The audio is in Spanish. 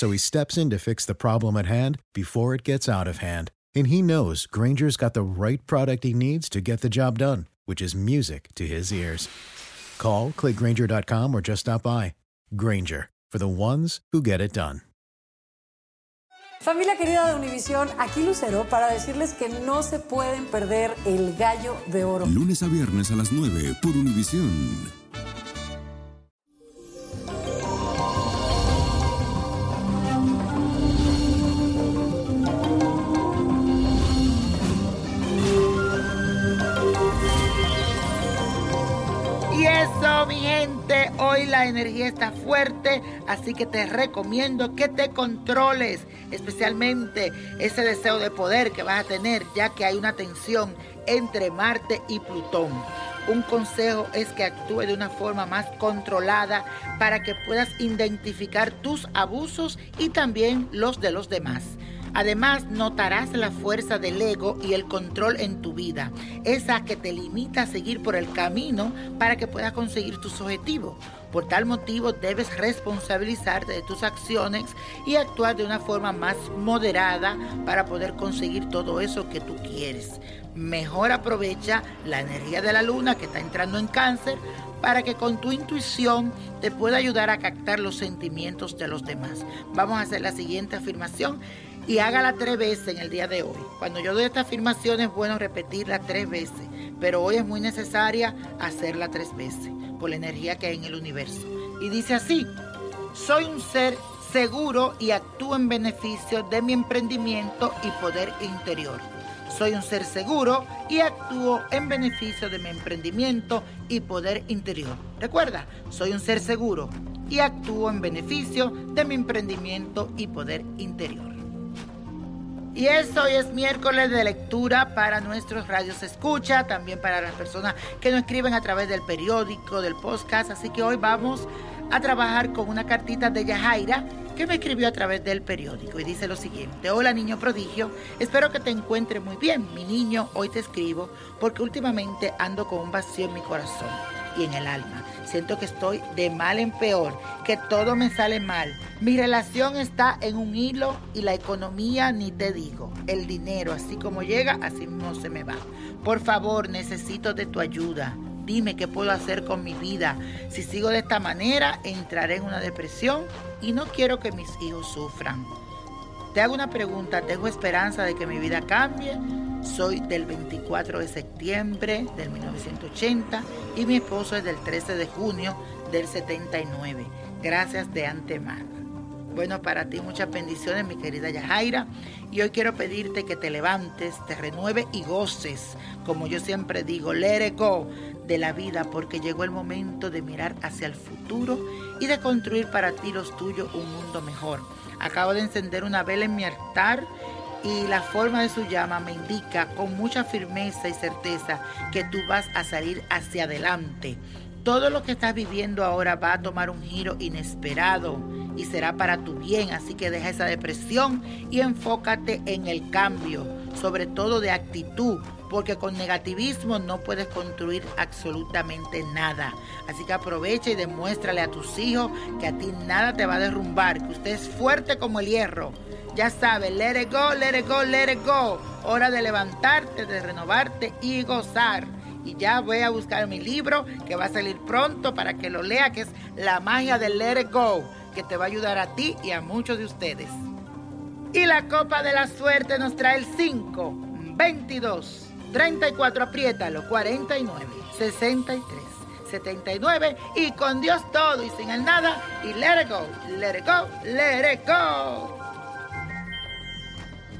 So he steps in to fix the problem at hand before it gets out of hand. And he knows Granger's got the right product he needs to get the job done, which is music to his ears. Call, clickgranger.com, or just stop by. Granger, for the ones who get it done. Familia querida de Univisión, aquí Lucero para decirles que no se pueden perder el gallo de oro. Lunes a viernes a las 9 por Univisión. Eso, mi gente, hoy la energía está fuerte, así que te recomiendo que te controles, especialmente ese deseo de poder que vas a tener, ya que hay una tensión entre Marte y Plutón. Un consejo es que actúe de una forma más controlada para que puedas identificar tus abusos y también los de los demás. Además, notarás la fuerza del ego y el control en tu vida, esa que te limita a seguir por el camino para que puedas conseguir tus objetivos. Por tal motivo, debes responsabilizarte de tus acciones y actuar de una forma más moderada para poder conseguir todo eso que tú quieres. Mejor aprovecha la energía de la luna que está entrando en cáncer para que con tu intuición te pueda ayudar a captar los sentimientos de los demás. Vamos a hacer la siguiente afirmación y hágala tres veces en el día de hoy. Cuando yo doy esta afirmación es bueno repetirla tres veces, pero hoy es muy necesaria hacerla tres veces por la energía que hay en el universo. Y dice así, soy un ser seguro y actúo en beneficio de mi emprendimiento y poder interior. Soy un ser seguro y actúo en beneficio de mi emprendimiento y poder interior. Recuerda, soy un ser seguro y actúo en beneficio de mi emprendimiento y poder interior. Y eso hoy es miércoles de lectura para nuestros radios escucha, también para las personas que nos escriben a través del periódico, del podcast. Así que hoy vamos a trabajar con una cartita de Yajaira que me escribió a través del periódico y dice lo siguiente. Hola niño prodigio, espero que te encuentres muy bien. Mi niño, hoy te escribo porque últimamente ando con un vacío en mi corazón y en el alma. Siento que estoy de mal en peor, que todo me sale mal. Mi relación está en un hilo y la economía ni te digo. El dinero, así como llega, así mismo se me va. Por favor, necesito de tu ayuda. Dime qué puedo hacer con mi vida. Si sigo de esta manera, entraré en una depresión y no quiero que mis hijos sufran. Te hago una pregunta, ¿tengo esperanza de que mi vida cambie? Soy del 24 de septiembre del 1980 y mi esposo es del 13 de junio del 79. Gracias de antemano. Bueno, para ti muchas bendiciones, mi querida Yajaira. Y hoy quiero pedirte que te levantes, te renueve y goces, como yo siempre digo, let go de la vida, porque llegó el momento de mirar hacia el futuro y de construir para ti los tuyos un mundo mejor. Acabo de encender una vela en mi altar y la forma de su llama me indica con mucha firmeza y certeza que tú vas a salir hacia adelante. Todo lo que estás viviendo ahora va a tomar un giro inesperado y será para tu bien, así que deja esa depresión y enfócate en el cambio, sobre todo de actitud, porque con negativismo no puedes construir absolutamente nada. Así que aprovecha y demuéstrale a tus hijos que a ti nada te va a derrumbar, que usted es fuerte como el hierro. Ya sabes, let it go, let it go, let it go. Hora de levantarte, de renovarte y gozar. Y ya voy a buscar mi libro que va a salir pronto para que lo lea, que es La magia del let it go, que te va a ayudar a ti y a muchos de ustedes. Y la copa de la suerte nos trae el 5, 22, 34, apriétalo, 49, 63, 79 y con Dios todo y sin el nada y let it go, let it go, let it go.